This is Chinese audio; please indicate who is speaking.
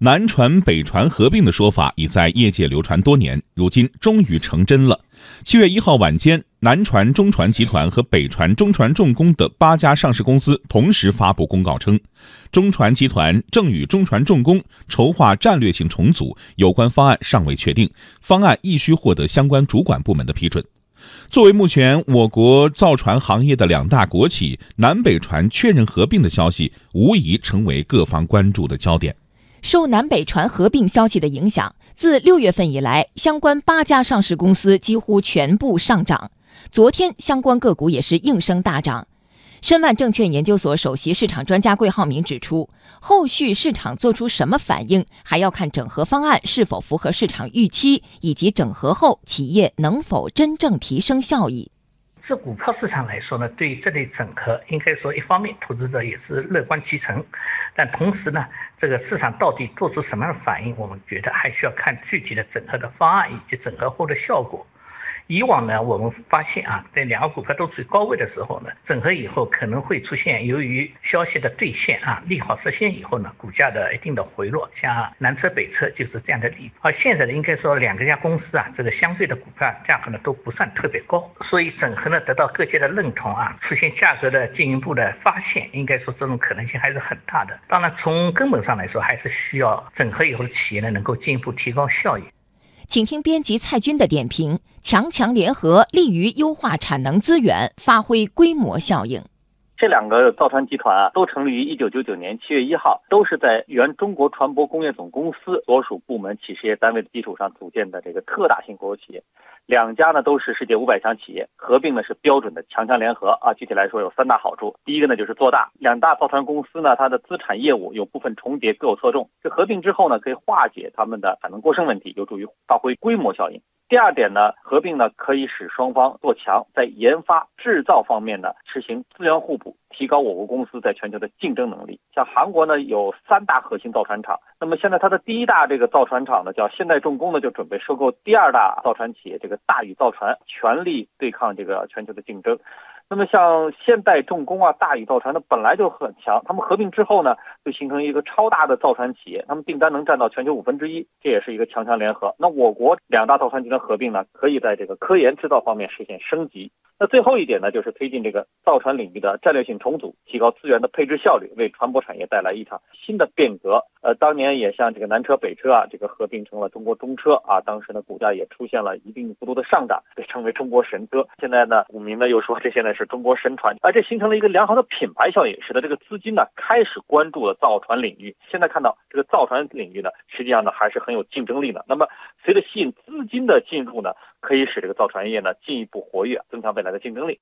Speaker 1: 南船北船合并的说法已在业界流传多年，如今终于成真了。七月一号晚间，南船中船集团和北船中船重工的八家上市公司同时发布公告称，中船集团正与中船重工筹划战略性重组，有关方案尚未确定，方案亦需获得相关主管部门的批准。作为目前我国造船行业的两大国企，南北船确认合并的消息，无疑成为各方关注的焦点。
Speaker 2: 受南北船合并消息的影响，自六月份以来，相关八家上市公司几乎全部上涨。昨天，相关个股也是应声大涨。申万证券研究所首席市场专家桂浩明指出，后续市场做出什么反应，还要看整合方案是否符合市场预期，以及整合后企业能否真正提升效益。
Speaker 3: 这股票市场来说呢，对于这类整合，应该说一方面投资者也是乐观其成，但同时呢，这个市场到底做出什么样的反应，我们觉得还需要看具体的整合的方案以及整合后的效果。以往呢，我们发现啊，在两个股票都处于高位的时候呢，整合以后可能会出现由于消息的兑现啊，利好实现以后呢，股价的一定的回落，像南车北车就是这样的例子。而现在呢，应该说两个家公司啊，这个相对的股票价格呢都不算特别高，所以整合呢得到各界的认同啊，出现价格的进一步的发现，应该说这种可能性还是很大的。当然，从根本上来说，还是需要整合以后的企业呢能够进一步提高效益。
Speaker 2: 请听编辑蔡军的点评：强强联合，利于优化产能资源，发挥规模效应。
Speaker 4: 这两个造船集团啊，都成立于一九九九年七月一号，都是在原中国船舶工业总公司所属部门企事业单位的基础上组建的这个特大型国有企业。两家呢都是世界五百强企业，合并呢是标准的强强联合啊。具体来说有三大好处，第一个呢就是做大，两大造船公司呢它的资产业务有部分重叠，各有侧重。这合并之后呢，可以化解他们的产能过剩问题，有助于发挥规模效应。第二点呢，合并呢可以使双方做强，在研发制造方面呢实行资源互补，提高我国公司在全球的竞争能力。像韩国呢有三大核心造船厂，那么现在它的第一大这个造船厂呢叫现代重工呢就准备收购第二大造船企业这个大宇造船，全力对抗这个全球的竞争。那么像现代重工啊、大宇造船它，本来就很强，他们合并之后呢，就形成一个超大的造船企业，他们订单能占到全球五分之一，这也是一个强强联合。那我国两大造船集团合并呢，可以在这个科研制造方面实现升级。那最后一点呢，就是推进这个造船领域的战略性重组，提高资源的配置效率，为船舶产业带来一场新的变革。呃，当年也像这个南车北车啊，这个合并成了中国中车啊，当时呢股价也出现了一定幅度的上涨，被称为中国神车。现在呢，股民呢又说这现在是中国神船，而这形成了一个良好的品牌效应，使得这个资金呢开始关注了造船领域。现在看到这个造船领域呢，实际上呢还是很有竞争力的。那么随着吸引资金的进入呢，可以使这个造船业呢进一步活跃，增强未来的竞争力。